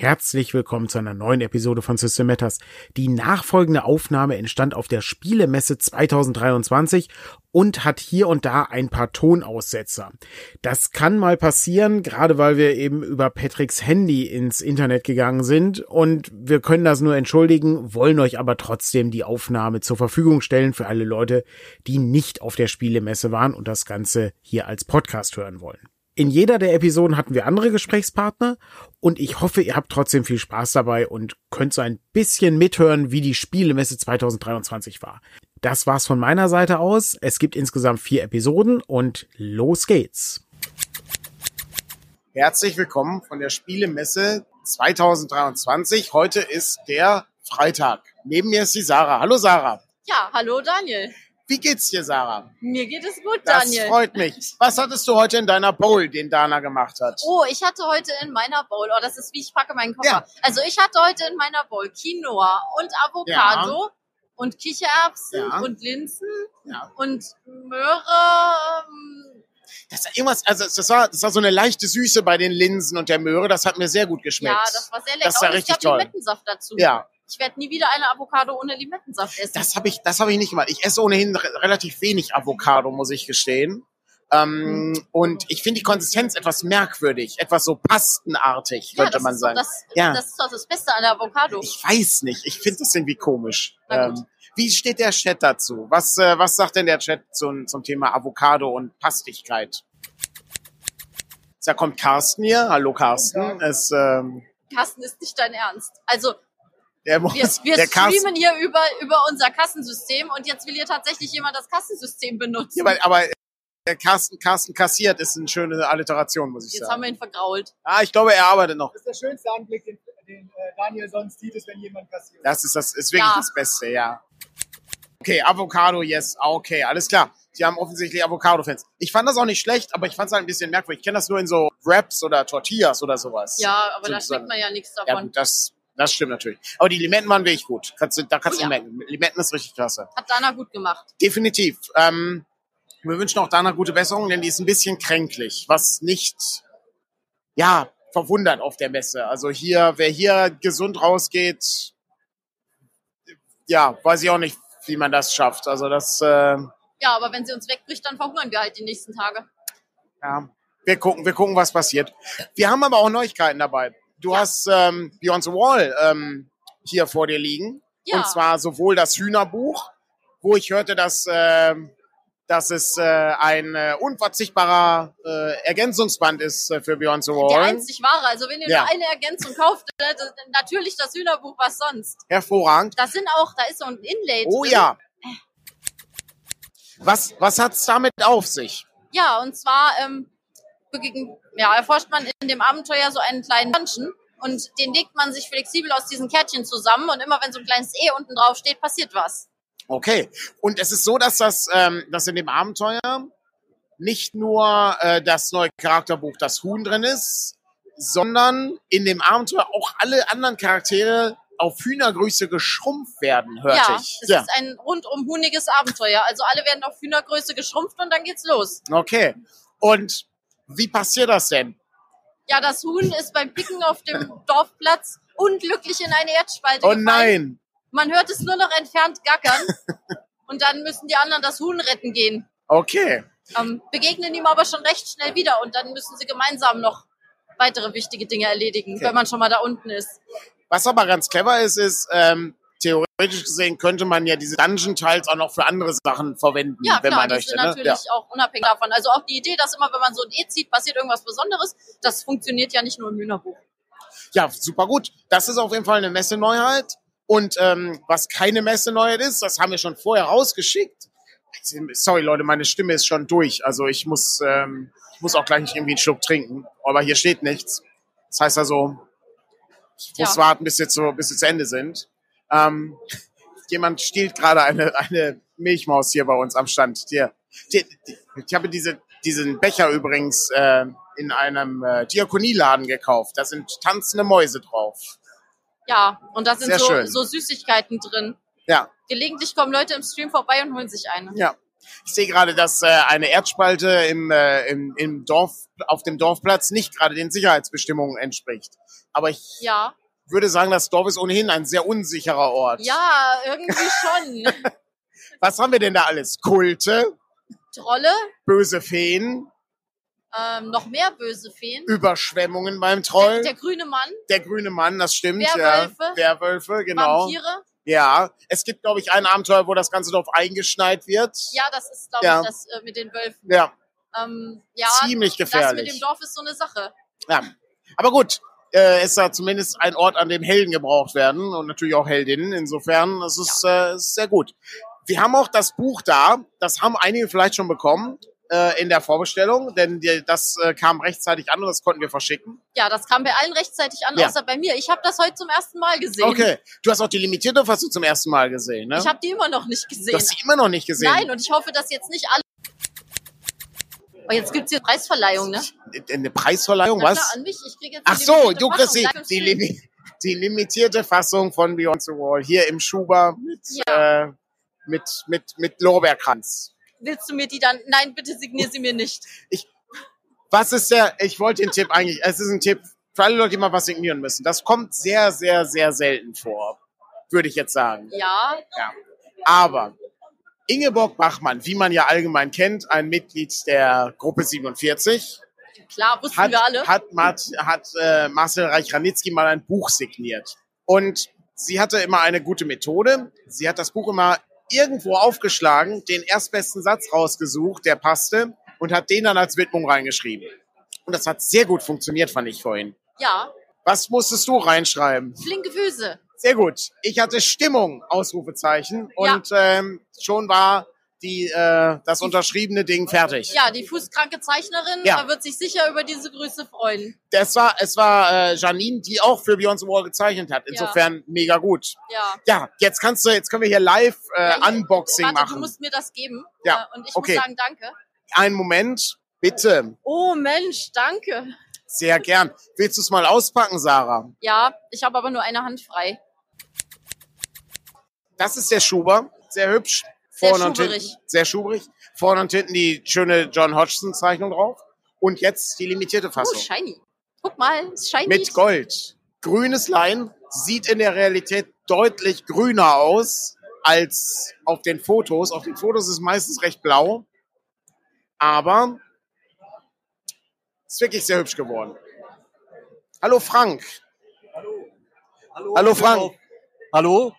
Herzlich willkommen zu einer neuen Episode von System Matters. Die nachfolgende Aufnahme entstand auf der Spielemesse 2023 und hat hier und da ein paar Tonaussetzer. Das kann mal passieren, gerade weil wir eben über Patricks Handy ins Internet gegangen sind und wir können das nur entschuldigen, wollen euch aber trotzdem die Aufnahme zur Verfügung stellen für alle Leute, die nicht auf der Spielemesse waren und das Ganze hier als Podcast hören wollen. In jeder der Episoden hatten wir andere Gesprächspartner und ich hoffe, ihr habt trotzdem viel Spaß dabei und könnt so ein bisschen mithören, wie die Spielemesse 2023 war. Das war's von meiner Seite aus. Es gibt insgesamt vier Episoden und los geht's. Herzlich willkommen von der Spielemesse 2023. Heute ist der Freitag. Neben mir ist die Sarah. Hallo Sarah. Ja, hallo Daniel. Wie geht's dir, Sarah? Mir geht es gut, Das Daniel. freut mich. Was hattest du heute in deiner Bowl, den Dana gemacht hat? Oh, ich hatte heute in meiner Bowl, oh, das ist wie ich packe meinen Koffer. Ja. Also ich hatte heute in meiner Bowl Quinoa und Avocado und Kichererbsen Ja. und Linsen Ja. und Möhre. ähm, Das war irgendwas, also das war, das war so eine leichte Süße bei den Linsen und der Möhre. Das hat mir sehr gut geschmeckt. Ja, das war sehr lecker. Das war und richtig ich toll. Limettensaft dazu. Ja. Ich werde nie wieder eine Avocado ohne Limettensaft essen. Das habe ich, das habe ich nicht gemacht. Ich esse ohnehin re relativ wenig Avocado, muss ich gestehen. Ähm, Mhm. Und ich finde die Konsistenz etwas merkwürdig, etwas so pastenartig, ja, könnte man sagen. Doch das, Ja. das ist doch das Beste an der Avocado. Ich weiß nicht. Ich finde das irgendwie komisch. Ähm, wie steht der Chat dazu? Was, äh, was sagt denn der Chat zum, zum Thema Avocado und Pastigkeit? Da kommt Carsten hier. Hallo Carsten. Es, ähm, Carsten ist nicht dein Ernst. Also der Wir, wir der streamen hier über, über unser Kassensystem und jetzt will hier tatsächlich jemand das Kassensystem benutzen. ja, aber, aber der Carsten, Carsten kassiert ist eine schöne Alliteration, muss ich jetzt haben sagen. wir ihn vergrault. Ah, ich glaube, er arbeitet noch. Das ist der schönste Anblick, den, den äh, Daniel sonst sieht, ist, wenn jemand kassiert. Das ist das ist wirklich Ja. das Beste, ja. Okay, Avocado, yes, Ah, okay, alles klar. Sie haben offensichtlich Avocado-Fans. Ich fand das auch nicht schlecht, aber ich fand es halt ein bisschen merkwürdig. Ich kenne das nur in so Wraps oder Tortillas oder sowas. Ja, aber da Sozusagen. schmeckt man ja nichts Ja, davon. gut, das, das stimmt natürlich. Aber die Limetten waren wirklich gut. Kannst da kannst Oh du ja. merken. Limetten ist richtig klasse. Hat Dana gut gemacht. Definitiv. Ähm, wir wünschen auch Dana gute Besserung, denn die ist ein bisschen kränklich, was nicht, ja, verwundert auf der Messe. Also hier, wer hier gesund rausgeht, ja, weiß ich auch nicht, wie man das schafft. Also das, äh, Ja, aber wenn sie uns wegbricht, dann verhungern wir halt die nächsten Tage. ja, wir gucken, wir gucken, was passiert. Wir haben aber auch Neuigkeiten dabei. Du hast ähm, Beyond the Wall ähm, hier vor dir liegen. Ja. Und zwar sowohl das Hühnerbuch, wo ich hörte, dass, ähm, dass es äh, ein äh, unverzichtbarer äh, Ergänzungsband ist äh, für Beyond the Der Wall. einzig wahre. Also wenn ihr Ja. nur eine Ergänzung kauft, äh, das- natürlich das Hühnerbuch, was sonst. Hervorragend. Da sind auch, da ist so ein Inlay Oh drin. ja. Was, was hat's damit auf sich? Ja, und zwar ähm, ja, erforscht man in dem Abenteuer so einen kleinen Dungeon und den legt man sich flexibel aus diesen Kärtchen zusammen und immer wenn so ein kleines E unten drauf steht, passiert was. Okay. Und es ist so, dass das, ähm, dass in dem Abenteuer nicht nur äh, das neue Charakterbuch Das Huhn drin ist, sondern in dem Abenteuer auch alle anderen Charaktere auf Hühnergröße geschrumpft werden, hörte ja, ich. es ist ein rundum huniges Abenteuer. Also alle werden auf Hühnergröße geschrumpft und dann geht's los. Okay. Und wie passiert das denn? Ja, das Huhn ist beim Picken auf dem Dorfplatz unglücklich in eine Erdspalte Oh gefallen. nein. Man hört es nur noch entfernt gackern und dann müssen die anderen das Huhn retten gehen. Okay. ähm, begegnen ihm aber schon recht schnell wieder und dann müssen sie gemeinsam noch weitere wichtige Dinge erledigen, Okay. wenn man schon mal da unten ist. Was aber ganz clever ist, ist, ähm, theoretisch gesehen könnte man ja diese Dungeon-Tiles auch noch für andere Sachen verwenden, Ja, wenn klar, man die möchte. sind Ne? natürlich Ja. auch unabhängig davon. Also auch die Idee, dass immer, wenn man so ein E zieht, passiert irgendwas Besonderes, das funktioniert ja nicht nur im Hühnerbuch. ja, super gut. Das ist auf jeden Fall eine Messeneuheit. Und ähm, was keine Messeneuheit ist, das haben wir schon vorher rausgeschickt. Sorry, Leute, meine Stimme ist schon durch. Also ich muss, ähm, ich muss auch gleich nicht irgendwie einen Schluck trinken. Aber hier steht nichts. Das heißt also, ich muss Ja. warten, bis wir, zu, bis wir zu Ende sind. Ähm, jemand stiehlt gerade eine, eine Milchmaus hier bei uns am Stand. Die, die, die, ich habe diese, diesen Becher übrigens äh, in einem äh, Diakonieladen gekauft. Da sind tanzende Mäuse drauf. Ja, und da sind so, so Süßigkeiten drin. Ja, Gelegentlich kommen Leute im Stream vorbei und holen sich eine. ja. Ich sehe gerade, dass äh, eine Erdspalte im, äh, im, im Dorf, auf dem Dorfplatz nicht gerade den Sicherheitsbestimmungen entspricht. Aber ich Ja. Würde sagen, das Dorf ist ohnehin ein sehr unsicherer Ort. Ja, irgendwie schon. Was haben wir denn da alles? Kulte, Trolle, böse Feen, ähm, noch mehr böse Feen. Überschwemmungen beim Der, Troll, der grüne Mann, der grüne Mann, das stimmt. Werwölfe. Ja. Werwölfe, genau. Vampire. Ja, es gibt, glaube ich, ein Abenteuer, wo das ganze Dorf eingeschneit wird. Ja, das ist, glaube Ja. ich, das äh, mit den Wölfen. Ja, Ähm, ja, ziemlich das mit dem gefährlich. Dorf ist so eine Sache. Ja. Aber gut, äh, ist da zumindest ein Ort, an dem Helden gebraucht werden und natürlich auch Heldinnen. Insofern, das ist, äh, ist sehr gut. Wir haben auch das Buch da, das haben einige vielleicht schon bekommen äh, in der Vorbestellung, denn die, das äh, kam rechtzeitig an und das konnten wir verschicken. Ja, das kam bei allen rechtzeitig an, Ja. außer bei mir. Ich habe das heute zum ersten Mal gesehen. Okay, du hast auch die limitierte Fassung zum ersten Mal gesehen, ne? Ich habe die immer noch nicht du gesehen. hast sie immer noch nicht gesehen. Nein, und ich hoffe, dass jetzt nicht alle. Oh, jetzt gibt's hier Preisverleihung, ne? Eine Preisverleihung, Na was? klar, an mich. Ich krieg jetzt Ach so, du kriegst die, die, limi die limitierte Fassung von Beyond the Wall hier im Schuber mit, äh, mit, mit, mit Lorbeerkranz. Willst du mir die dann? Nein, bitte signier sie mir nicht. Was ist der, ich wollte den Tipp eigentlich, es ist ein Tipp für alle Leute, die mal was signieren müssen. Das kommt sehr, sehr, sehr selten vor, würde ich jetzt sagen. Ja, Ja. Aber Ingeborg Bachmann, wie man ja allgemein kennt, ein Mitglied der Gruppe 47, klar, wussten hat, wir alle. hat, hat, hat äh, Marcel Reich-Ranitzky mal ein Buch signiert. Und sie hatte immer eine gute Methode. Sie hat das Buch immer irgendwo aufgeschlagen, den erstbesten Satz rausgesucht, der passte, und hat den dann als Widmung reingeschrieben. Und das hat sehr gut funktioniert, fand ich vorhin. Ja, Was musstest du reinschreiben? flinke Füße. Sehr gut. Ich hatte Stimmung, Ausrufezeichen. Und ähm, schon war die, äh, das unterschriebene Ding fertig. Ja, die fußkranke Zeichnerin Ja. wird sich sicher über diese Grüße freuen. Das war, es war äh, Janine, die auch für Beyond the Wall gezeichnet hat. Insofern mega gut. Ja. Ja, jetzt kannst du, jetzt können wir hier live äh, Ja, hier- Unboxing Warte, du machen. musst mir das geben. Ja, Äh, Und ich okay. muss sagen, danke. Einen Moment, bitte. Oh Mensch, danke. Sehr gern. Willst du es mal auspacken, Sarah? Ja, ich habe aber nur eine Hand frei. Das ist der Schuber. Sehr hübsch. Sehr Vorne und schuberig. hinten. Sehr schuberig. Vorne und hinten die schöne John Hodgson-Zeichnung drauf. Und jetzt die limitierte Oh, Fassung. shiny. Guck mal, ist shiny. Mit Gold. Grünes Lein sieht in der Realität deutlich grüner aus als auf den Fotos. Auf den Fotos ist es meistens recht blau. Aber ist wirklich sehr hübsch geworden. Hallo Frank. Hallo, Hallo, Frank. Hallo?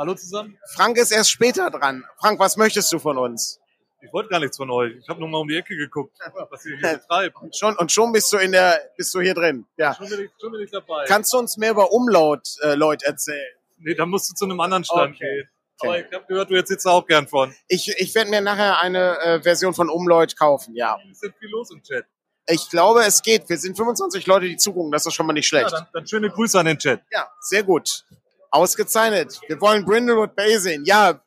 Hallo zusammen? Frank ist erst später dran. Frank, was möchtest du von uns? Ich wollte gar nichts von euch. Ich habe nur mal um die Ecke geguckt, was ihr hier betreibt. Schon, und schon bist du in der, bist du hier drin. Ja. Schon bin ich, schon bin ich dabei. Kannst du uns mehr über Umlaut, äh, Leute, erzählen? nee, dann musst du zu einem anderen Stand Okay. gehen. Aber ich habe gehört, du jetzt sitzt da auch gern von. Ich, ich werde mir nachher eine äh, Version von Umlaut kaufen, ja. Ist denn viel los im Chat? Ich glaube, es geht. Wir sind 25 Leute, die zugucken. Das ist schon mal nicht Ja, schlecht. dann, dann schöne Grüße an den Chat. Ja, sehr gut. Ausgezeichnet. Wir wollen Brindlewood Bay sehen. Ja,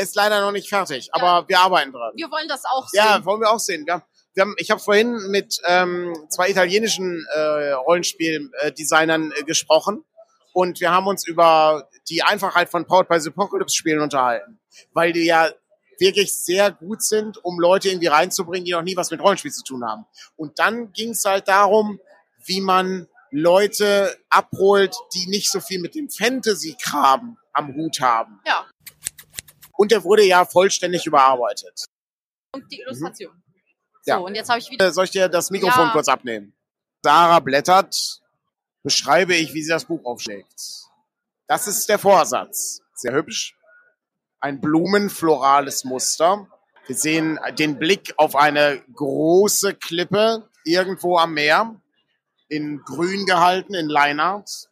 ist leider noch nicht fertig, aber wir arbeiten dran. Wir wollen das auch sehen. Ja, wollen wir auch sehen. Ja. Wir haben, ich habe vorhin mit ähm, zwei italienischen äh, Rollenspiel-Designern äh, gesprochen und wir haben uns über die Einfachheit von Powered by the Apocalypse Spielen unterhalten, weil die ja wirklich sehr gut sind, um Leute irgendwie reinzubringen, die noch nie was mit Rollenspiel zu tun haben. Und dann ging es halt darum, wie man Leute abholt, die nicht so viel mit dem Fantasy-Kram am Hut haben. Ja. Und der wurde ja vollständig überarbeitet. Und die Illustration. Mhm. Ja. So, und jetzt habe ich wieder. Äh, Soll ich dir das Mikrofon Ja. kurz abnehmen? Sarah blättert, beschreibe ich, wie sie das Buch aufschlägt. Das ist der Vorsatz. Sehr hübsch. Ein blumenflorales Muster. Wir sehen den Blick auf eine große Klippe irgendwo am Meer. In grün gehalten, in Leinart.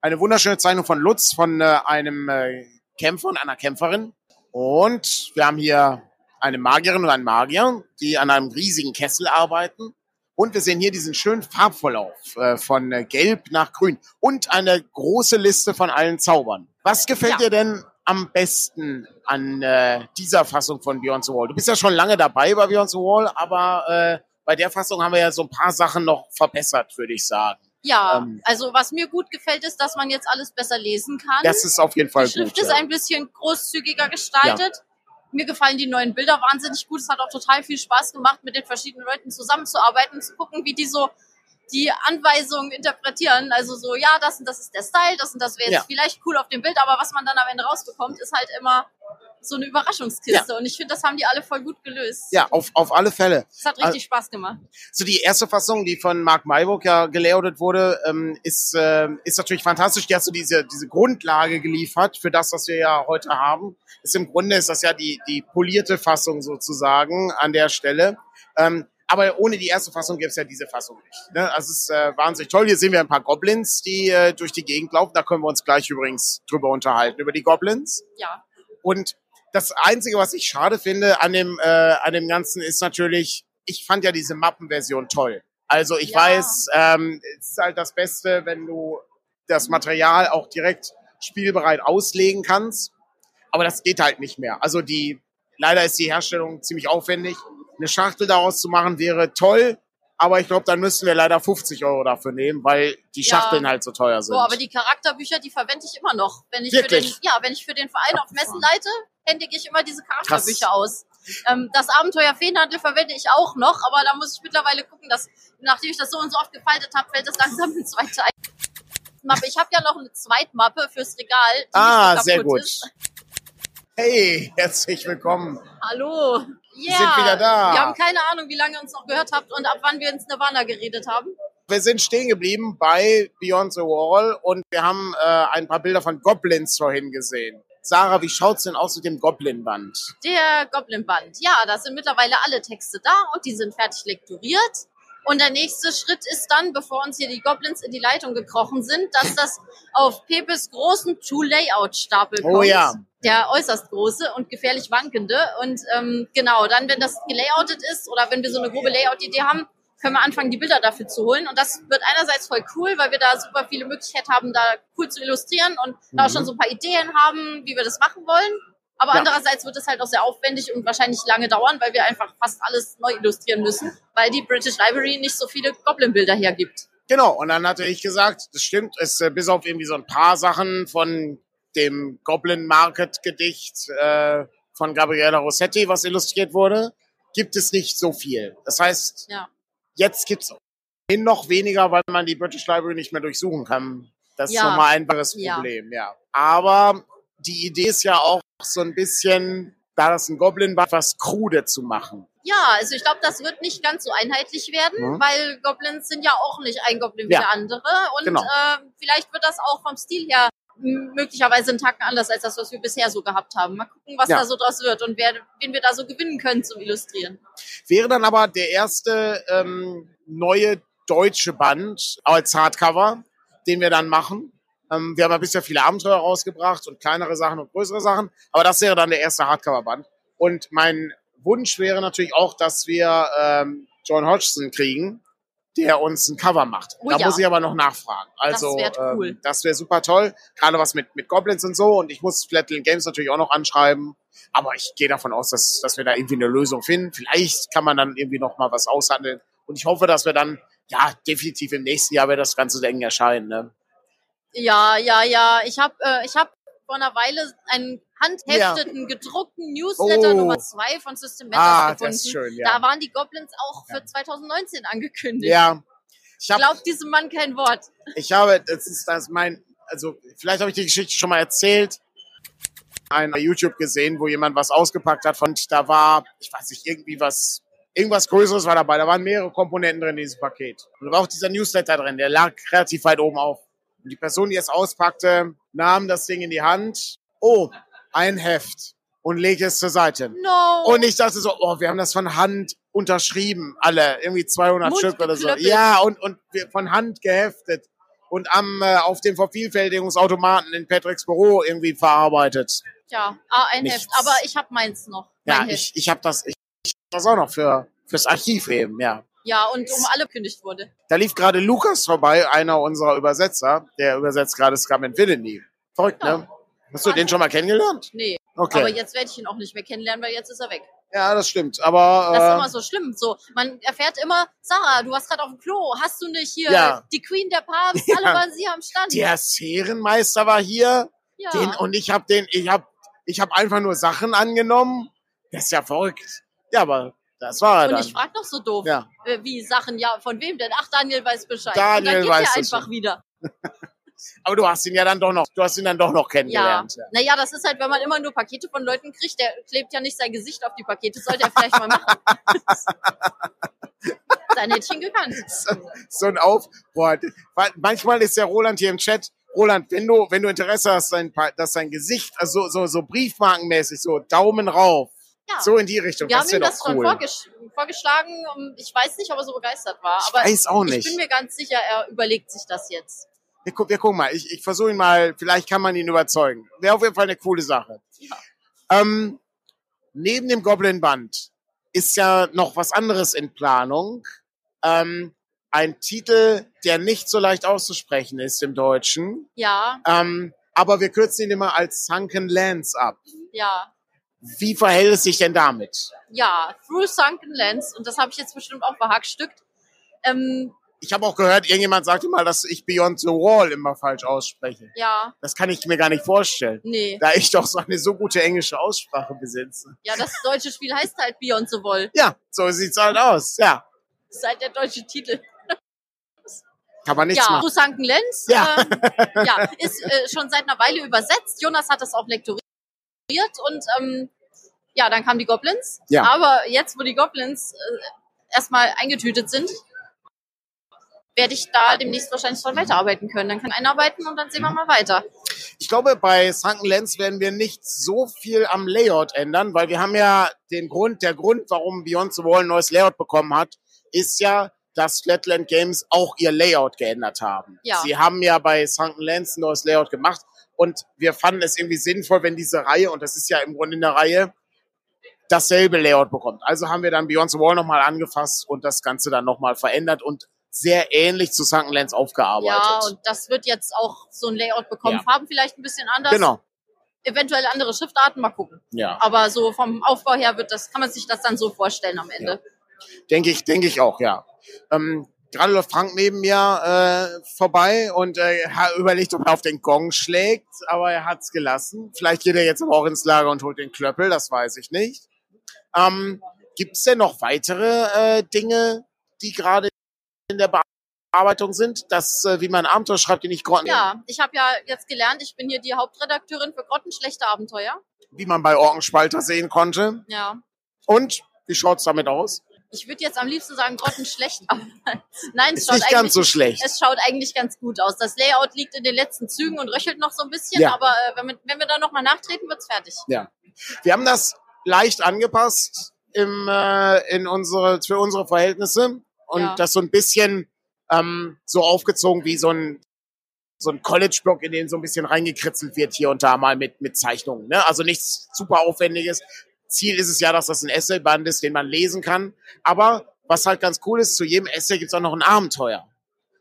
Eine wunderschöne Zeichnung von Lutz, von äh, einem äh, Kämpfer und einer Kämpferin. Und wir haben hier eine Magierin und einen Magier, die an einem riesigen Kessel arbeiten. Und wir sehen hier diesen schönen Farbverlauf äh, von äh, Gelb nach Grün und eine große Liste von allen Zaubern. Was gefällt Ja. dir denn am besten an äh, dieser Fassung von Beyond the Wall? Du bist ja schon lange dabei bei Beyond the Wall, aber äh, bei der Fassung haben wir ja so ein paar Sachen noch verbessert, würde ich sagen. Ja, ähm, also was mir gut gefällt, ist, dass man jetzt alles besser lesen kann. Das ist auf jeden Fall die Schrift gut. ist ja. ein bisschen großzügiger gestaltet. mir gefallen die neuen Bilder wahnsinnig gut. Es hat auch total viel Spaß gemacht, mit den verschiedenen Leuten zusammenzuarbeiten und zu gucken, wie die so die Anweisungen interpretieren. Also so, ja, das und das ist der Style, das und das wäre jetzt Ja. vielleicht cool auf dem Bild, aber was man dann am Ende rausbekommt, ist halt immer so eine Überraschungskiste. Und ich finde, das haben die alle voll gut gelöst. Ja, auf, auf alle Fälle. Es hat richtig Spaß gemacht. So die erste Fassung, die von Mark Mayburg ja gelayoutet wurde, ähm, ist, äh, ist natürlich fantastisch. Die hat so diese, diese Grundlage geliefert für das, was wir ja heute haben. Ist Im Grunde ist das ja die, die polierte Fassung sozusagen an der Stelle. Ähm, aber ohne die erste Fassung gäbe es ja diese Fassung nicht. Ne? Also es ist äh, wahnsinnig toll. Hier sehen wir ein paar Goblins, die äh, durch die Gegend laufen. Da können wir uns gleich übrigens drüber unterhalten, über die Goblins. Ja. Und das Einzige, was ich schade finde an dem, äh, an dem Ganzen, ist natürlich, ich fand ja diese Mappenversion toll. Also ich Ja. weiß, ähm, es ist halt das Beste, wenn du das Material auch direkt spielbereit auslegen kannst. Aber das geht halt nicht mehr. Also die, leider ist die Herstellung ziemlich aufwendig. Eine Schachtel daraus zu machen wäre toll, aber ich glaube, dann müssten wir leider 50 Euro dafür nehmen, weil die Ja. Schachteln halt so teuer sind. So, aber die Charakterbücher, die verwende ich immer noch. Wenn ich Wirklich? für den, ja, wenn ich für den Verein auf Messen leite, händige ich immer diese Charakterbücher Krass. aus. Ähm, das Abenteuer Feenhandel verwende ich auch noch, aber da muss ich mittlerweile gucken, dass nachdem ich das so und so oft gefaltet habe, fällt das langsam eine zweite ein. Mappe. Ich habe ja noch eine Zweitmappe fürs Regal. Ah, sehr gut. Ist. Hey, herzlich willkommen. Hallo. Ja, sind wieder da. Wir haben keine Ahnung, wie lange ihr uns noch gehört habt und ab wann wir ins Nirvana geredet haben. Wir sind stehen geblieben bei Beyond the Wall und wir haben äh, ein paar Bilder von Goblins vorhin gesehen. Sarah, wie schaut's denn aus mit dem Goblin-Band? Der Goblin-Band. Ja, da sind mittlerweile alle Texte da und die sind fertig lektoriert. Und der nächste Schritt ist dann, bevor uns hier die Goblins in die Leitung gekrochen sind, dass das auf Pepes großen Two-Layout-Stapel kommt. Oh ja. Der äußerst große und gefährlich wankende. Und ähm, genau, dann, wenn das gelayoutet ist oder wenn wir so eine grobe Layout-Idee haben, können wir anfangen, die Bilder dafür zu holen. Und das wird einerseits voll cool, weil wir da super viele Möglichkeiten haben, da cool zu illustrieren und da auch schon so ein paar Ideen haben, wie wir das machen wollen. Aber Ja. andererseits wird es halt auch sehr aufwendig und wahrscheinlich lange dauern, weil wir einfach fast alles neu illustrieren müssen, weil die British Library nicht so viele Goblin-Bilder hergibt. Genau, und dann hatte ich gesagt, das stimmt, es äh, bis auf irgendwie so ein paar Sachen von dem Goblin Market Gedicht äh, von Gabriella Rossetti, was illustriert wurde, gibt es nicht so viel. Das heißt, Ja. jetzt gibt's noch weniger, weil man die British Library nicht mehr durchsuchen kann. Das ist Ja. nochmal ein weiteres Ja. Problem, ja. Aber die Idee ist ja auch so ein bisschen, da das ein Goblin war, was krude zu machen. Ja, also ich glaube, das wird nicht ganz so einheitlich werden, Mhm. weil Goblins sind ja auch nicht ein Goblin wie Ja. der andere. Und Genau. äh, vielleicht wird das auch vom Stil her möglicherweise einen Tacken anders als das, was wir bisher so gehabt haben. Mal gucken, was Ja. da so draus wird und wer, wen wir da so gewinnen können zum Illustrieren. Wäre dann aber der erste ähm, neue deutsche Band als Hardcover, den wir dann machen. Ähm, wir haben ja bisher viele Abenteuer rausgebracht und kleinere Sachen und größere Sachen, aber das wäre dann der erste Hardcover-Band. Und mein Wunsch wäre natürlich auch, dass wir ähm, John Hodgson kriegen, der uns ein Cover macht. Oh da ja. muss ich aber noch nachfragen. Also wär cool. ähm, das wäre super toll, gerade was mit mit Goblins und so. Und ich muss Flatland Games natürlich auch noch anschreiben. Aber ich gehe davon aus, dass, dass wir da irgendwie eine Lösung finden. Vielleicht kann man dann irgendwie noch mal was aushandeln. Und ich hoffe, dass wir dann, ja, definitiv im nächsten Jahr wird das Ganze eng erscheinen. Ne? Ja, ja, ja. Ich habe äh, ich hab vor einer Weile einen handhefteten, gedruckten Newsletter Oh. Nummer zwei von System Matters Ah, gefunden. das ist schön, ja. Da waren die Goblins auch für 2019 angekündigt. Ja, ich habe Glaubt diesem Mann kein Wort. Ich habe, das ist das mein, also vielleicht habe ich die Geschichte schon mal erzählt, ein YouTube gesehen, wo jemand was ausgepackt hat von, da war, ich weiß nicht, irgendwie was, irgendwas Größeres war dabei, da waren mehrere Komponenten drin in diesem Paket. Und da war auch dieser Newsletter drin, der lag relativ weit oben auf. Und die Person, die es auspackte, nahm das Ding in die Hand, oh, ein Heft und legte es zur Seite. No. Und ich dachte so, oh, wir haben das von Hand unterschrieben, alle, irgendwie 200 Mund Stück oder so. Ja, und, und von Hand geheftet und am, äh, auf dem Vervielfältigungsautomaten in Patricks Büro irgendwie verarbeitet. ja, ah, ein Nichts. Heft. Aber ich habe meins noch. Ja, Heft. ich, ich habe das, ich, ich hab das auch noch für, fürs Archiv eben, ja. Ja, und um alle gekündigt wurde. Da lief gerade Lukas vorbei, einer unserer Übersetzer, der übersetzt gerade Scum and Villainy. Verrückt, Ja. ne? Hast du den schon mal kennengelernt? Nee, Okay. aber jetzt werde ich ihn auch nicht mehr kennenlernen, weil jetzt ist er weg. ja, das stimmt. Aber Das ist äh, immer so schlimm. So, man erfährt immer, Sarah, du warst gerade auf dem Klo, hast du nicht hier Ja. die Queen, der Papst, Ja. alle waren sie am Stand. der Sphärenmeister war hier. ja. Den, und ich habe den, ich habe ich hab einfach nur Sachen angenommen Das ist ja verrückt. Ja, aber das war er Und dann. ich frage noch so doof, Ja. äh, wie Sachen, ja, von wem denn? Ach, Daniel weiß Bescheid. Daniel und dann geht weiß er es einfach schon. wieder. Aber du hast ihn ja dann doch noch, du hast ihn dann doch noch Ja. kennengelernt. Ja. Naja, das ist halt, wenn man immer nur Pakete von Leuten kriegt, der klebt ja nicht sein Gesicht auf die Pakete, sollte er vielleicht mal machen. Sein Händchen gekannt. So, so ein Auf, boah, manchmal ist der Roland hier im Chat. Roland, wenn du, wenn du Interesse hast, dass sein Gesicht, also so, so briefmarkenmäßig, so Daumen rauf, Ja. so in die Richtung, Wir das haben ihm das doch schon cool. vorgesch vorgeschlagen. Ich weiß nicht, ob er so begeistert war. Ich aber weiß auch Ich nicht. bin mir ganz sicher, er überlegt sich das jetzt. Wir, gu wir gucken mal, ich, ich versuche ihn mal, vielleicht kann man ihn überzeugen. Wäre auf jeden Fall eine coole Sache. Ja. Ähm, neben dem Goblin Band ist ja noch was anderes in Planung. Ähm, ein Titel, der nicht so leicht auszusprechen ist im Deutschen. Ja, Ähm, aber wir kürzen ihn immer als Sunken Lands ab. ja, Wie verhält es sich denn damit? ja. Through Sunken Lands. Und das habe ich jetzt bestimmt auch verhackstückt. Ähm, Ich habe auch gehört, irgendjemand sagte mal, dass ich Beyond the Wall immer falsch ausspreche. ja, Das kann ich mir gar nicht vorstellen, nee. da ich doch so eine so gute englische Aussprache besitze. Ja, das deutsche Spiel heißt halt Beyond the Wall. Ja, so sieht's halt aus. Ja, Das ist halt der deutsche Titel. kann man nichts ja, machen. Through Sunken Lands. Ja. Ähm, ja, ist äh, schon seit einer Weile übersetzt. Jonas hat das auch lektoriert und ähm, ja, dann kamen die Goblins. Ja. Aber jetzt, wo die Goblins äh, erstmal eingetütet sind, werde ich da demnächst wahrscheinlich dran weiterarbeiten können. Dann kann ich einarbeiten und dann sehen wir Mhm. mal weiter. Ich glaube, bei Sunken Lands werden wir nicht so viel am Layout ändern, weil wir haben ja den Grund, der Grund, warum Beyond the Wall ein neues Layout bekommen hat, ist ja, dass Flatland Games auch ihr Layout geändert haben. Ja. Sie haben ja bei Sunken Lands ein neues Layout gemacht und wir fanden es irgendwie sinnvoll, wenn diese Reihe, und das ist ja im Grunde in der Reihe, dasselbe Layout bekommt. Also haben wir dann Beyond the Wall nochmal angefasst und das Ganze dann nochmal verändert und sehr ähnlich zu Sunken Lands aufgearbeitet. Ja, und das wird jetzt auch so ein Layout bekommen. Ja. Farben vielleicht ein bisschen anders. genau. Eventuell andere Schriftarten, mal gucken. Ja. Aber so vom Aufbau her wird das, kann man sich das dann so vorstellen am Ende. Denke ich, denke ich auch, ja. Ähm, gerade läuft Frank neben mir äh, vorbei und äh, er hat überlegt, ob er auf den Gong schlägt, aber er hat's gelassen. Vielleicht geht er jetzt aber auch ins Lager und holt den Klöppel, das weiß ich nicht. Ähm, Gibt es denn noch weitere äh, Dinge, die gerade in der Bearbeitung sind? Das, äh, wie man Abenteuer schreibt, die nicht Grotten, Ja, ich habe ja jetzt gelernt, ich bin hier die Hauptredakteurin für Grottenschlechte Abenteuer. wie man bei Orkenspalter sehen konnte. Ja. Und wie schaut's damit aus? Ich würde jetzt am liebsten sagen grottenschlecht, aber nein, es Ist schaut, nicht ganz eigentlich, so schlecht. es schaut eigentlich ganz gut aus. Das Layout liegt in den letzten Zügen und röchelt noch so ein bisschen, Ja. aber äh, wenn, wir, wenn wir da nochmal nachtreten, wird's fertig. Ja. Wir haben das leicht angepasst im, äh, in unsere, für unsere Verhältnisse und Ja. das so ein bisschen ähm, so aufgezogen wie so ein so ein College-Block, in den so ein bisschen reingekritzelt wird hier und da mal mit, mit Zeichnungen. Ne? Also nichts super Aufwendiges. Ziel ist es ja, dass das ein Essayband ist, den man lesen kann. Aber was halt ganz cool ist, zu jedem Essay gibt's auch noch ein Abenteuer.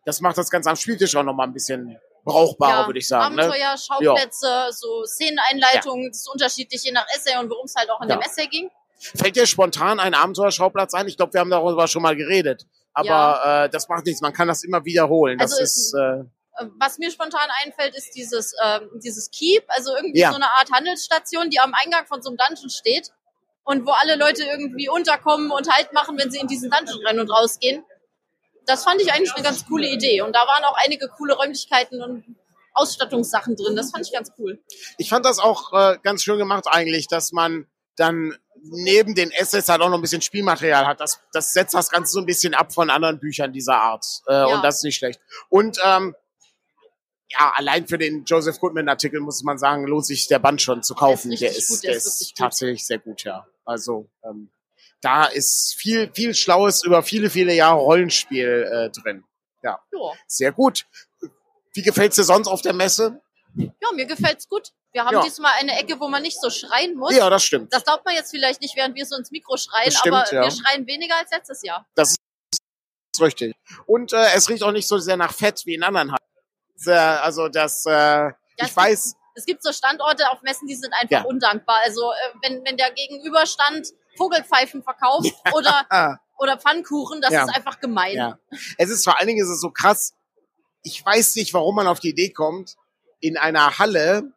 Das macht das Ganze am Spieltisch auch noch mal ein bisschen brauchbarer, würde ich sagen. Ne? Abenteuer, Schauplätze, so Szeneneinleitungen, das ist unterschiedlich je nach Essay und worum es halt auch in Ja. dem Essay ging. Fällt dir spontan ein Abenteuerschauplatz ein? Ich glaube, wir haben darüber schon mal geredet. Aber äh, das macht nichts, man kann das immer wiederholen. Das Also, ist äh, Äh, Was mir spontan einfällt, ist dieses, ähm, dieses Keep, also irgendwie Ja. so eine Art Handelsstation, die am Eingang von so einem Dungeon steht und wo alle Leute irgendwie unterkommen und Halt machen, wenn sie in diesen Dungeon rein und rausgehen. Das fand ich eigentlich eine ganz coole Idee. Und da waren auch einige coole Räumlichkeiten und Ausstattungssachen drin. Das fand ich ganz cool. ich fand das auch äh, ganz schön gemacht eigentlich, dass man dann neben den Essays halt auch noch ein bisschen Spielmaterial hat. Das, das setzt das Ganze so ein bisschen ab von anderen Büchern dieser Art. Äh, Und das ist nicht schlecht. Und ähm, ja, allein für den Joseph Goodman-Artikel muss man sagen, lohnt sich der Band schon zu kaufen. Der ist Der ist, gut, der der ist ist wirklich gut. tatsächlich sehr gut, ja. Also ähm, da ist viel, viel Schlaues über viele, viele Jahre Rollenspiel äh, drin. Ja. Sehr gut. Wie gefällt's dir sonst auf der Messe? ja, mir gefällt's gut. Wir haben Ja. diesmal eine Ecke, wo man nicht so schreien muss. Ja, das stimmt. Das glaubt man jetzt vielleicht nicht, während wir so ins Mikro schreien, stimmt, aber ja. wir schreien weniger als letztes Jahr. Das ist richtig. Und äh, es riecht auch nicht so sehr nach Fett wie in anderen Hallen. Sehr, Also das, äh, Das ich weiß, Es gibt so Standorte auf Messen, die sind einfach Ja. undankbar. Also äh, wenn, wenn der Gegenüberstand Vogelpfeifen verkauft oder, ah, oder Pfannkuchen, das Ja. ist einfach gemein. ja. Es ist vor allen Dingen ist es so krass. Ich weiß nicht, warum man auf die Idee kommt, in einer Halle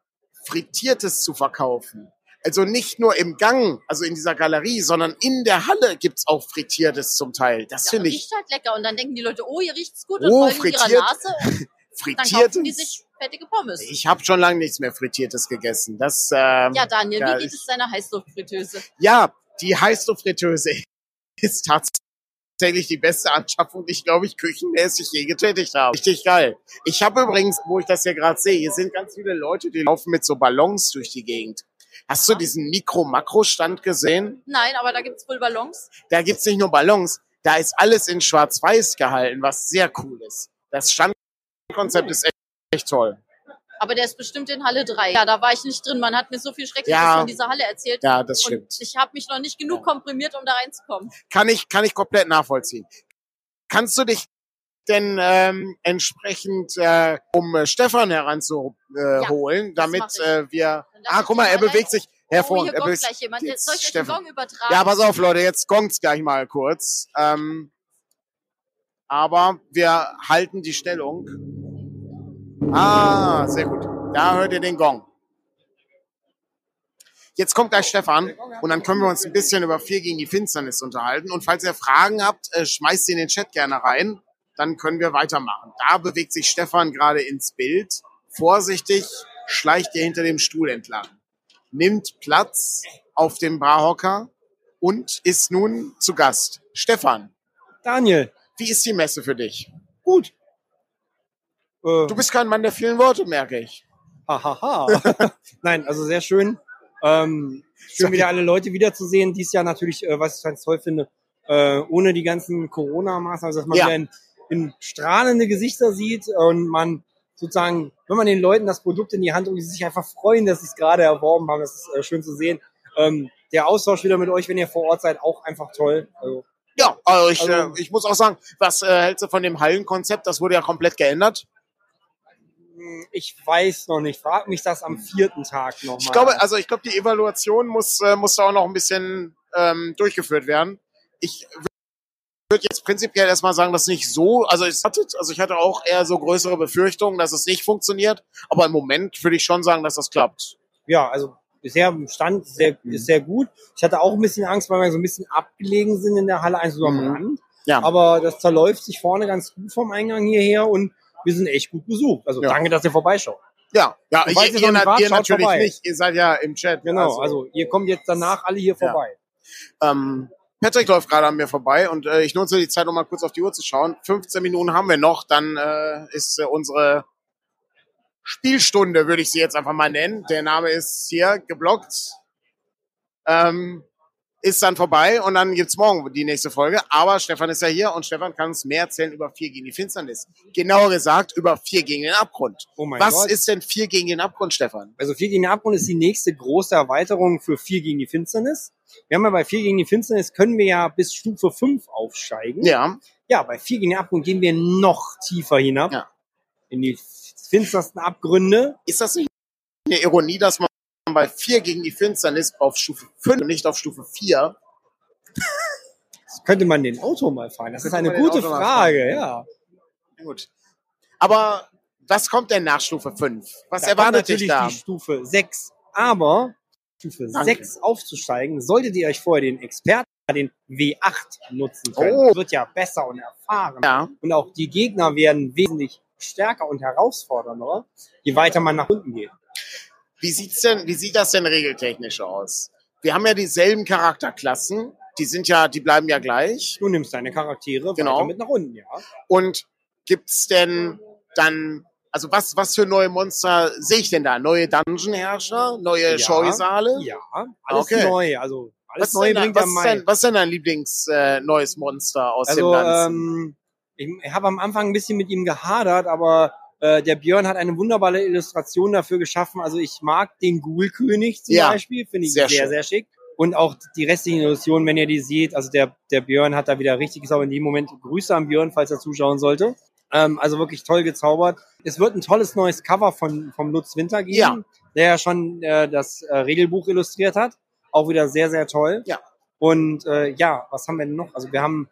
Frittiertes zu verkaufen. Also nicht nur im Gang, also in dieser Galerie, sondern in der Halle gibt's auch Frittiertes zum Teil. Das Ja, finde ich riecht halt lecker. Und dann denken die Leute, oh, hier riecht's gut Oh, und ihrer frittiert. Nase. Frittiertes. die sich fettige Pommes. Ich habe schon lange nichts mehr Frittiertes gegessen. Das, ähm, ja, Daniel, ja, wie geht es deiner Heißluftfritteuse? ja, die Heißluftfritteuse ist tatsächlich die beste Anschaffung, die ich, glaube ich, küchenmäßig je getätigt habe. Richtig geil. Ich habe übrigens, wo ich das hier gerade sehe, hier sind ganz viele Leute, die laufen mit so Ballons durch die Gegend. Hast du diesen Mikro-Makro-Stand gesehen? Nein, aber da gibt's wohl Ballons. Da gibt's nicht nur Ballons, da ist alles in Schwarz-Weiß gehalten, was sehr cool ist. Das Standkonzept ist echt, echt toll. Aber der ist bestimmt in Halle 3. Ja, da war ich nicht drin. Man hat mir so viel Schreckliches Ja. von dieser Halle erzählt. Ja, das stimmt. ich habe mich noch nicht genug komprimiert, um da reinzukommen. Kann ich, kann ich komplett nachvollziehen. Kannst du dich denn ähm, entsprechend, äh, um äh, Stefan heranzuholen, äh, holen, damit äh, wir... Ah, guck mal, er bewegt sich Oh, hervorragend. hier er bewegt gleich jemand. Jetzt Soll ich euch den. Gong übertragen? Ja, pass auf, Leute, jetzt gongt's gleich mal kurz. Ähm, aber wir halten die Stellung. Ah, sehr gut. Da hört ihr den Gong. Jetzt kommt gleich Stefan und dann können wir uns ein bisschen über vier gegen die Finsternis unterhalten. Und falls ihr Fragen habt, äh, schmeißt sie in den Chat gerne rein. Dann können wir weitermachen. Da bewegt sich Stefan gerade ins Bild. Vorsichtig schleicht ihr hinter dem Stuhl entlang. Nimmt Platz auf dem Barhocker und ist nun zu Gast. Stefan, Daniel, wie ist die Messe für dich? gut. Äh, Du bist kein Mann der vielen Worte, merke ich. Hahaha. Nein, also sehr schön. Ähm, schön wieder alle Leute wiederzusehen. Dies Jahr natürlich, äh, was ich ganz toll finde, äh, ohne die ganzen Corona-Maßnahmen, also dass man Ja. wieder in, in strahlende Gesichter sieht und man sozusagen, wenn man den Leuten das Produkt in die Hand drückt, die sich einfach freuen, dass sie es gerade erworben haben. Das ist äh, schön zu sehen. Ähm, der Austausch wieder mit euch, wenn ihr vor Ort seid, auch einfach toll. Also, Ja, also ich, Also- äh, ich muss auch sagen, was äh, hältst du von dem Hallenkonzept? Das wurde ja komplett geändert. mh, ich weiß noch nicht. Frag mich das am vierten Tag nochmal. Ich glaube, also ich glaube, die Evaluation muss, äh, muss da auch noch ein bisschen ähm, durchgeführt werden. Ich würde jetzt prinzipiell erstmal sagen, dass nicht so, also es hatte, also ich hatte auch eher so größere Befürchtungen, dass es nicht funktioniert, aber im Moment würde ich schon sagen, dass das klappt. ja, also bisher im Stand sehr, ist sehr gut. Ich hatte auch ein bisschen Angst, weil wir so ein bisschen abgelegen sind in der Halle, eins so am Mhm. Rand. Ja. Aber das zerläuft sich vorne ganz gut vom Eingang hierher und wir sind echt gut besucht. Also Ja. danke, dass ihr vorbeischaut. Ja, ja, ihr, ihr ihr, wart, ihr natürlich vorbei. nicht, ihr seid ja im Chat. Genau, also, ihr kommt jetzt danach alle hier Ja. vorbei. Ähm, Patrick läuft gerade an mir vorbei und äh, ich nutze die Zeit, um mal kurz auf die Uhr zu schauen. 15 Minuten haben wir noch, dann äh, ist äh, unsere Spielstunde, würde ich sie jetzt einfach mal nennen. Der Name ist hier geblockt. Ähm, ist dann vorbei und dann gibt's morgen die nächste Folge. Aber Stefan ist ja hier und Stefan kann uns mehr erzählen über vier gegen die Finsternis. Genauer gesagt über vier gegen den Abgrund. Oh mein Was Gott. ist denn vier gegen den Abgrund, Stefan? Also 4 gegen den Abgrund ist die nächste große Erweiterung für 4 gegen die Finsternis. Wir haben ja bei 4 gegen die Finsternis können wir ja bis Stufe 5 aufsteigen. Ja, Ja, bei 4 gegen den Abgrund gehen wir noch tiefer hinab. Ja. In die finstersten Abgründe. ist das nicht eine Ironie, dass man bei vier gegen die Finsternis auf Stufe 5 und nicht auf Stufe 4 Könnte man den Auto mal fahren? Das ist Könnte eine gute Frage, ja. Gut. Aber was kommt denn nach Stufe 5? Was Da erwartet dich natürlich da? die Stufe 6. Aber Stufe Danke. 6 aufzusteigen, solltet ihr euch vorher den Experten, den W8 nutzen können. Oh. Das wird ja besser und erfahren. Ja, Und auch die Gegner werden wesentlich stärker und herausfordernder, je weiter man nach unten geht. wie sieht's denn, wie sieht das denn regeltechnisch aus? Wir haben ja dieselben Charakterklassen, die sind ja, die bleiben ja gleich. Du nimmst deine Charaktere Genau. mit nach unten, ja. Und gibt's denn dann, also was, was für neue Monster sehe ich denn da? Neue Dungeon-Herrscher? Neue Ja. Scheusale? Ja, alles Okay. neu. Also alles Was, neu bringt am was, ist denn, was ist denn dein Lieblings äh, neues Monster aus Also dem Ganzen? ähm, ich, ich habe am Anfang ein bisschen mit ihm gehadert, aber äh, der Björn hat eine wunderbare Illustration dafür geschaffen. Also ich mag den Ghoul-König zum Ja, Beispiel, finde ich sehr sehr, sehr, schick. Und auch die restlichen Illusionen, wenn ihr die seht, also der, der Björn hat da wieder richtig gezaubert. In dem Moment Grüße an Björn, falls er zuschauen sollte. Ähm, also wirklich toll gezaubert. Es wird ein tolles neues Cover von, vom Lutz Winter geben, Ja. der ja schon äh, das äh, Regelbuch illustriert hat. Auch wieder sehr, sehr toll. Ja. Und äh, ja, was haben wir denn noch? Also wir haben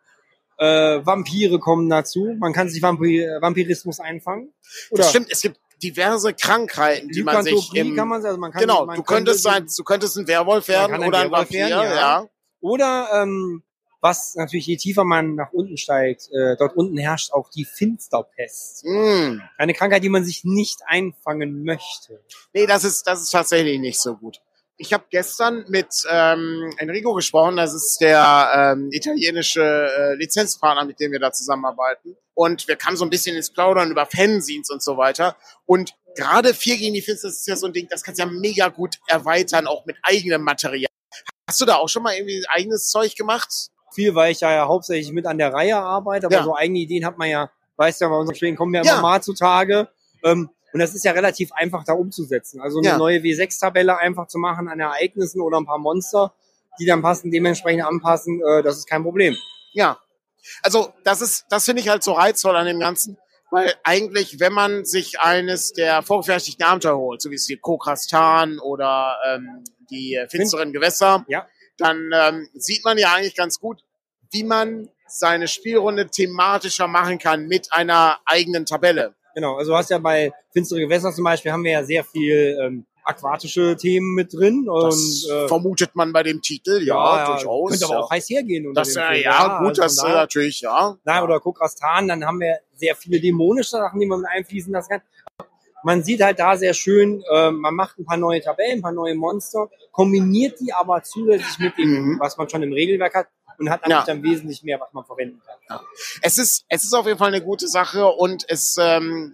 äh, Vampire kommen dazu. Man kann sich Vampir Vampirismus einfangen. Oder Das stimmt, es gibt diverse Krankheiten, die man sich im, kann man, also man kann, genau, man du könntest sein, du könntest ein Werwolf werden ein oder ein Werwolf Vampir, werden, ja. ja. Oder ähm, was natürlich, je tiefer man nach unten steigt, äh, dort unten herrscht auch die Finsterpest. Hm. Eine Krankheit, die man sich nicht einfangen möchte. Nee, das ist, das ist tatsächlich nicht so gut. Ich habe gestern mit ähm, Enrico gesprochen, das ist der ähm, italienische äh, Lizenzpartner, mit dem wir da zusammenarbeiten. Und wir kamen so ein bisschen ins Plaudern über Fanzines und so weiter. Und gerade 4 gegen die Finsternis ist ja so ein Ding, das kannst du ja mega gut erweitern, auch mit eigenem Material. Hast du da auch schon mal irgendwie eigenes Zeug gemacht? Viel, weil ich ja, ja hauptsächlich mit an der Reihe arbeite, aber Ja. so eigene Ideen hat man ja, weißt ja, bei unseren Spielen kommen ja immer Ja. mal zutage. Ähm, und das ist ja relativ einfach da umzusetzen. Also eine Ja. neue W6-Tabelle einfach zu machen an Ereignissen oder ein paar Monster, die dann passen, dementsprechend anpassen, äh, das ist kein Problem. Ja. Also das ist, das finde ich halt so reizvoll an dem Ganzen, weil eigentlich, wenn man sich eines der vorgefertigten Abenteuer holt, so wie es die Kokastan oder ähm, die finsteren Gewässer, Ja. dann ähm, sieht man ja eigentlich ganz gut, wie man seine Spielrunde thematischer machen kann mit einer eigenen Tabelle. Genau, also du hast ja bei Finstere Gewässer zum Beispiel, haben wir ja sehr viel ähm, aquatische Themen mit drin. Das und, äh, vermutet man bei dem Titel, ja, durchaus. Könnte aber ja. auch heiß hergehen. unter das, dem äh, Film. ja, gut, also das äh, daher- natürlich, ja. Na, ja. oder Kokrastan, dann haben wir sehr viele dämonische Sachen, die man mit einfließen lassen kann. Man sieht halt da sehr schön, äh, man macht ein paar neue Tabellen, ein paar neue Monster, kombiniert die aber zusätzlich mit dem, Mhm. was man schon im Regelwerk hat und hat Ja. natürlich dann wesentlich mehr, was man verwenden kann. es ist, es ist auf jeden Fall eine gute Sache und es, ähm,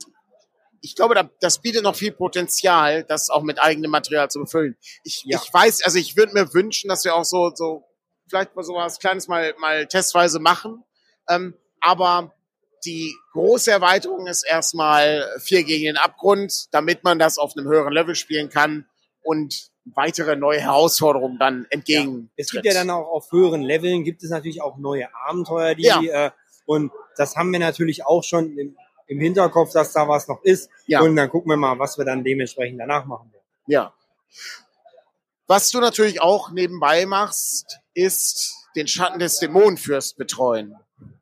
ich glaube, da, das bietet noch viel Potenzial, das auch mit eigenem Material zu befüllen. Ich, Ja. ich weiß, also ich würde mir wünschen, dass wir auch so, so vielleicht mal so was Kleines mal, mal testweise machen. Ähm, aber die große Erweiterung ist erstmal vier gegen den Abgrund, damit man das auf einem höheren Level spielen kann und weitere neue Herausforderungen dann entgegen. Es gibt ja dann auch auf höheren Leveln, gibt es natürlich auch neue Abenteuer, die, Ja. äh, und das haben wir natürlich auch schon im, im Hinterkopf, dass da was noch ist. Ja. Und dann gucken wir mal, was wir dann dementsprechend danach machen werden. Ja. Was du natürlich auch nebenbei machst, ist den Schatten des Dämonenfürst betreuen.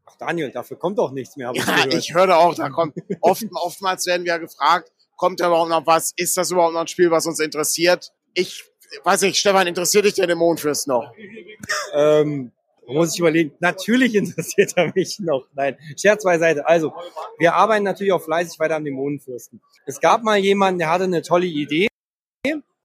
Ach Daniel, dafür kommt doch nichts mehr, ich Ja, gehört. ich höre auch, da kommt oft, oftmals werden wir gefragt, kommt da überhaupt noch was? Ist das überhaupt noch ein Spiel, was uns interessiert? Ich weiß nicht, Stefan, interessiert dich der Dämonenfürst noch? Ähm, muss ich überlegen. Natürlich interessiert er mich noch. Nein, Scherz beiseite. Also, wir arbeiten natürlich auch fleißig weiter am Dämonenfürsten. Es gab mal jemanden, der hatte eine tolle Idee.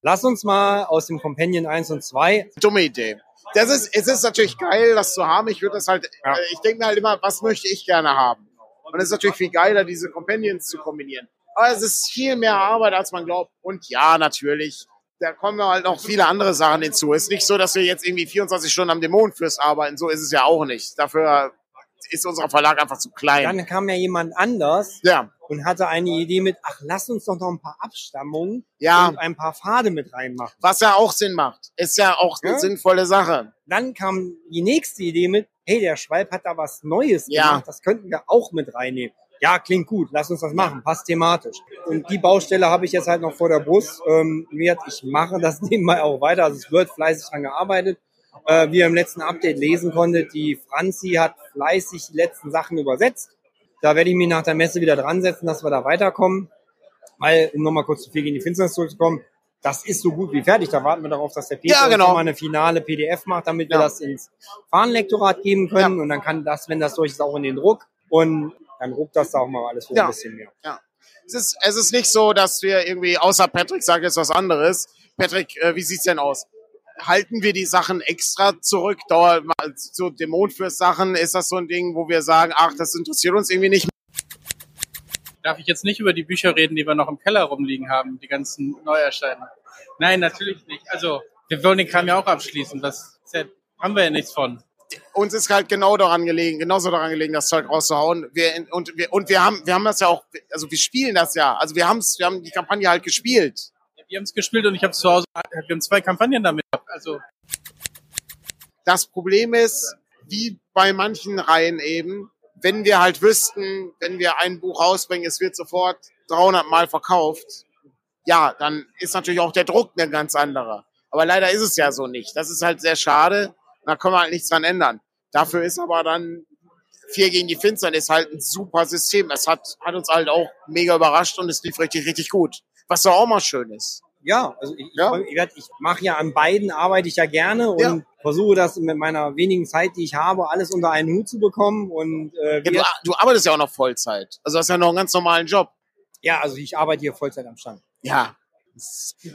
Lass uns mal aus dem Companion 1 und 2 Dumme Idee. Das ist, es ist natürlich geil, das zu haben. Ich würde das halt, Ja. äh, ich denke mir halt immer, was möchte ich gerne haben? Und es ist natürlich viel geiler, diese Companions zu kombinieren. Aber es ist viel mehr Arbeit, als man glaubt. Und ja, natürlich, da kommen halt noch viele andere Sachen hinzu. Es ist nicht so, dass wir jetzt irgendwie 24 Stunden am Dämonenfürst arbeiten. So ist es ja auch nicht. Dafür ist unser Verlag einfach zu klein. Dann kam ja jemand anders Ja, und hatte eine Idee mit, ach, lass uns doch noch ein paar Abstammungen Ja. und ein paar Pfade mit reinmachen. was ja auch Sinn macht. Ist ja auch eine Ja. sinnvolle Sache. Dann kam die nächste Idee mit, hey, der Schwalb hat da was Neues Ja. gemacht, das könnten wir auch mit reinnehmen. Ja, klingt gut, lass uns das machen, passt thematisch. Und die Baustelle habe ich jetzt halt noch vor der Brust. Ähm, ich mache das nebenbei auch weiter, also es wird fleißig dran gearbeitet. Äh, wie ihr im letzten Update lesen konntet, die Franzi hat fleißig die letzten Sachen übersetzt. Da werde ich mich nach der Messe wieder dran setzen, dass wir da weiterkommen. Weil, um nochmal kurz zu viel gegen die Finsternis zurückzukommen, das ist so gut wie fertig. Da warten wir darauf, dass der Peter Ja, genau. mal eine finale PDF macht, damit wir Ja. das ins Fahnenlektorat geben können. Und dann kann das, wenn das durch ist, auch in den Druck. Und dann ruckt das da auch mal alles wieder Ja. ein bisschen mehr. Es ist, es ist nicht so, dass wir irgendwie, außer Patrick sagt jetzt was anderes. Patrick, äh, wie sieht's denn aus? Halten wir die Sachen extra zurück? Dauert mal so Dämonenfürst-Sachen, ist das so ein Ding, wo wir sagen, ach, das interessiert uns irgendwie nicht? Darf ich jetzt nicht über die Bücher reden, die wir noch im Keller rumliegen haben, die ganzen Neuerscheinungen? Nein, natürlich nicht. Also, wir wollen den Kram ja auch abschließen. Das ja, haben wir ja nichts von. Uns ist halt genau daran gelegen, genauso daran gelegen, das Zeug rauszuhauen. Wir, und wir, und wir haben, wir haben das ja auch, also wir spielen das ja. Also wir haben's, wir haben die Kampagne halt gespielt. Wir haben es gespielt und ich habe zu Hause, wir haben zwei Kampagnen damit. Also, Das Problem ist, wie bei manchen Reihen eben, wenn wir halt wüssten, wenn wir ein Buch rausbringen, es wird sofort 300 Mal verkauft, ja, dann ist natürlich auch der Druck ein ganz anderer. Aber leider ist es ja so nicht. Das ist halt sehr schade. Da können wir halt nichts dran ändern. Dafür ist aber dann Vier gegen die Finsternis ist halt ein super System. Es hat, hat uns halt auch mega überrascht und es lief richtig, richtig gut. Was doch auch mal schön ist. Ja, also ich, Ja. ich, ich mache ja an beiden, arbeite ich ja gerne und Ja. versuche das mit meiner wenigen Zeit, die ich habe, alles unter einen Hut zu bekommen. Und äh, Ja, du, du arbeitest ja auch noch Vollzeit. Also hast ja noch einen ganz normalen Job. ja, also ich arbeite hier Vollzeit am Stand. Ja.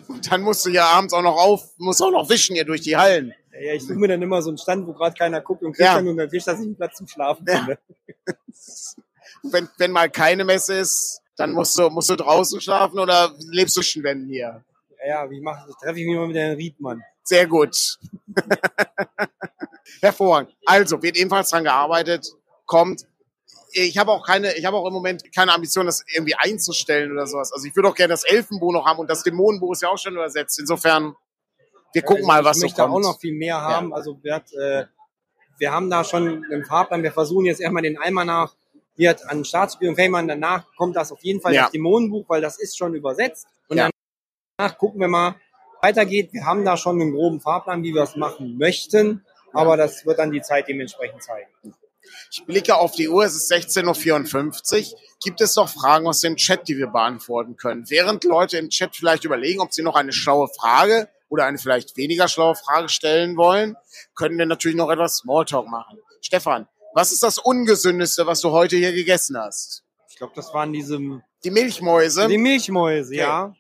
Und dann musst du ja abends auch noch auf, musst auch noch wischen hier durch die Hallen. Ja, ich suche mir dann immer so einen Stand, wo gerade keiner guckt und kriege Ja. dann unter den Tisch, dass ich einen Platz zum Schlafen Ja. finde. Wenn, wenn mal keine Messe ist, dann musst du, musst du draußen schlafen oder lebst du zwischen Wänden hier? Ja, ja, wie mache ich, treffe ich mich mal mit Herrn Riedmann. Sehr gut. Hervorragend. Also, wird ebenfalls dran gearbeitet, kommt. Ich habe auch keine, ich habe auch im Moment keine Ambition, das irgendwie einzustellen oder sowas. Also ich würde auch gerne das Elfenbuch noch haben und das Dämonenbuch ist ja auch schon übersetzt. Insofern, wir gucken mal, was ich so möchte kommt. auch noch viel mehr haben. Also wir, hat, äh, wir haben da schon einen Fahrplan. Wir versuchen jetzt erstmal den Almanach hier an Staatsspiel und Feymann. Danach kommt das auf jeden Fall Ja. das Dämonenbuch, weil das ist schon übersetzt. Und Ja. danach gucken wir mal, weitergeht. Wir haben da schon einen groben Fahrplan, wie wir es machen möchten. Aber das wird dann die Zeit dementsprechend zeigen. Ich blicke auf die Uhr, es ist 16.54 Uhr. Gibt es noch Fragen aus dem Chat, die wir beantworten können? Während Leute im Chat vielleicht überlegen, ob sie noch eine schlaue Frage oder eine vielleicht weniger schlaue Frage stellen wollen, können wir natürlich noch etwas Smalltalk machen. Stefan, was ist das Ungesündeste, was du heute hier gegessen hast? Ich glaube, das waren diese Die Milchmäuse. die Milchmäuse, Okay. ja.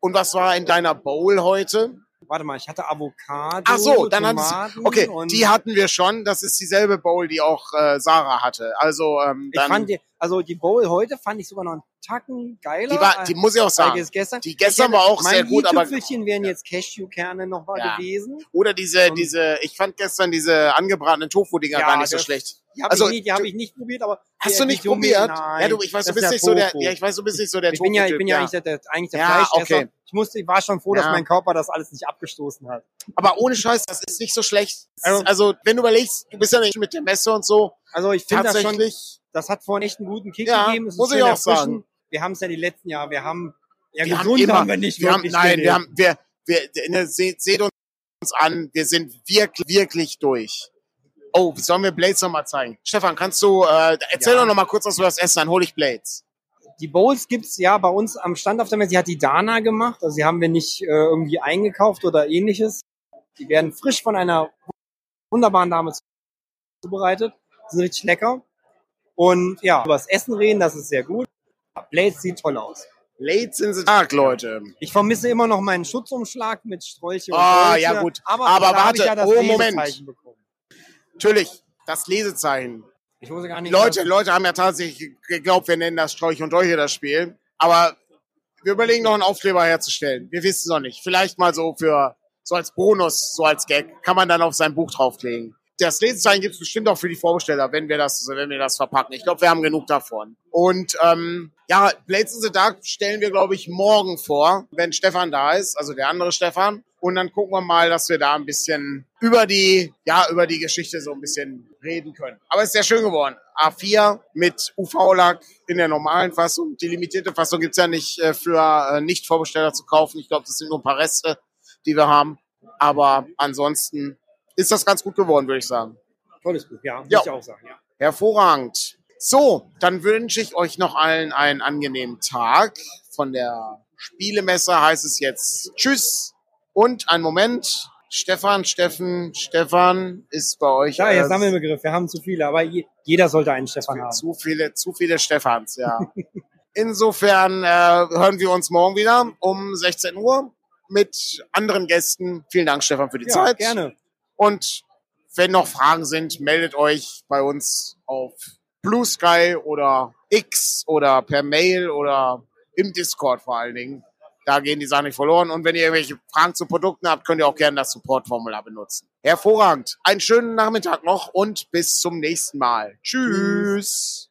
Und was war in deiner Bowl heute? Warte mal, ich hatte Avocado, Ach so, dann hattest du, okay, und die hatten wir schon. Das ist dieselbe Bowl, die auch äh, Sarah hatte. Also ähm, ich fand die, also die Bowl heute fand ich sogar noch einen Tacken geiler. die war, die muss ich auch sagen. gestern. Die gestern Ich war hätte- auch sehr mein gut, aber i-Tüpfelchen wären jetzt Cashewkerne noch mal Ja. gewesen. Oder diese, Und- diese, ich fand gestern diese angebratenen Tofu-Dinger Ja, gar nicht so schlecht. Die habe Also, ich, nicht, die hab du- ich nicht probiert, aber Hast du nicht probiert? Nein, ja, du, ich weiß, du bist ist nicht so der, ja, ich weiß, du bist nicht so der ich bin ja, ich bin ja, eigentlich der, eigentlich der Ja, okay. Ich musste, ich war schon froh, dass mein Körper das alles nicht abgestoßen hat. Aber ohne Scheiß, das ist nicht so schlecht. Also- Also, wenn du überlegst, du bist ja nicht mit der Messe und so, Also ich finde das schon, das hat vorhin echt einen guten Kick Ja, gegeben. Es muss ich auch sagen. Wir haben es ja die letzten Jahre, wir haben, ja, wir haben gesund immer, haben wir nicht wir haben, nein, wir haben, wir, wir, ne, seht, seht uns an, wir sind wirklich, wirklich durch. Oh, sollen wir Blades noch mal zeigen? Stefan, kannst du, äh, erzähl Ja. doch noch mal kurz was über das Essen, dann hole ich Blades. Die Bowls gibt's ja bei uns am Stand auf der Messe. Die hat die Dana gemacht. Also die haben wir nicht äh, irgendwie eingekauft oder ähnliches. Die werden frisch von einer wunderbaren Dame zubereitet. Sind richtig lecker. Und ja, über das Essen reden, das ist sehr gut. Blades sieht toll aus. Blades sind sie stark, Leute. Ich vermisse immer noch meinen Schutzumschlag mit Strolche und Ah, Dolche, ja gut. Aber, Aber warte, ja oh, Moment. Natürlich, das Lesezeichen. Ich wusste gar nicht, Leute, Leute haben ja tatsächlich geglaubt, wir nennen das Strolch und Dolche das Spiel. Aber wir überlegen noch einen Aufkleber herzustellen. Wir wissen es noch nicht. Vielleicht mal so für, so als Bonus, so als Gag, kann man dann auf sein Buch drauflegen. Das Lesezeichen gibt es bestimmt auch für die Vorbesteller, wenn wir das, wenn wir das verpacken. Ich glaube, wir haben genug davon. Und ähm, ja, Blades in the Dark stellen wir, glaube ich, morgen vor, wenn Stefan da ist, also der andere Stefan. Und dann gucken wir mal, dass wir da ein bisschen über die, ja, über die Geschichte so ein bisschen reden können. Aber es ist sehr schön geworden. A4 mit UV-Lack in der normalen Fassung. Die limitierte Fassung gibt's ja nicht äh, für äh, Nicht-Vorbesteller zu kaufen. Ich glaube, das sind nur ein paar Reste, die wir haben. Aber ansonsten ist das ganz gut geworden, würde ich sagen. Tolles Buch, ja, muss Ja. ich auch sagen. Ja. Hervorragend. So, dann wünsche ich euch noch allen einen angenehmen Tag. Von der Spielemesse heißt es jetzt Tschüss und ein Moment. Stefan, Steffen, Stefan ist bei euch. Ja, jetzt äh, haben wir einen Begriff. Wir haben zu viele, aber je, jeder sollte einen Stefan haben. zu viele, zu viele Stefans, ja. Insofern äh, hören wir uns morgen wieder um 16 Uhr mit anderen Gästen. Vielen Dank, Stefan, für die Ja, Zeit. gerne. Und wenn noch Fragen sind, meldet euch bei uns auf Blue Sky oder X oder per Mail oder im Discord vor allen Dingen. Da gehen die Sachen nicht verloren. Und wenn ihr irgendwelche Fragen zu Produkten habt, könnt ihr auch gerne das Support-Formular benutzen. Hervorragend. Einen schönen Nachmittag noch und bis zum nächsten Mal. Tschüss.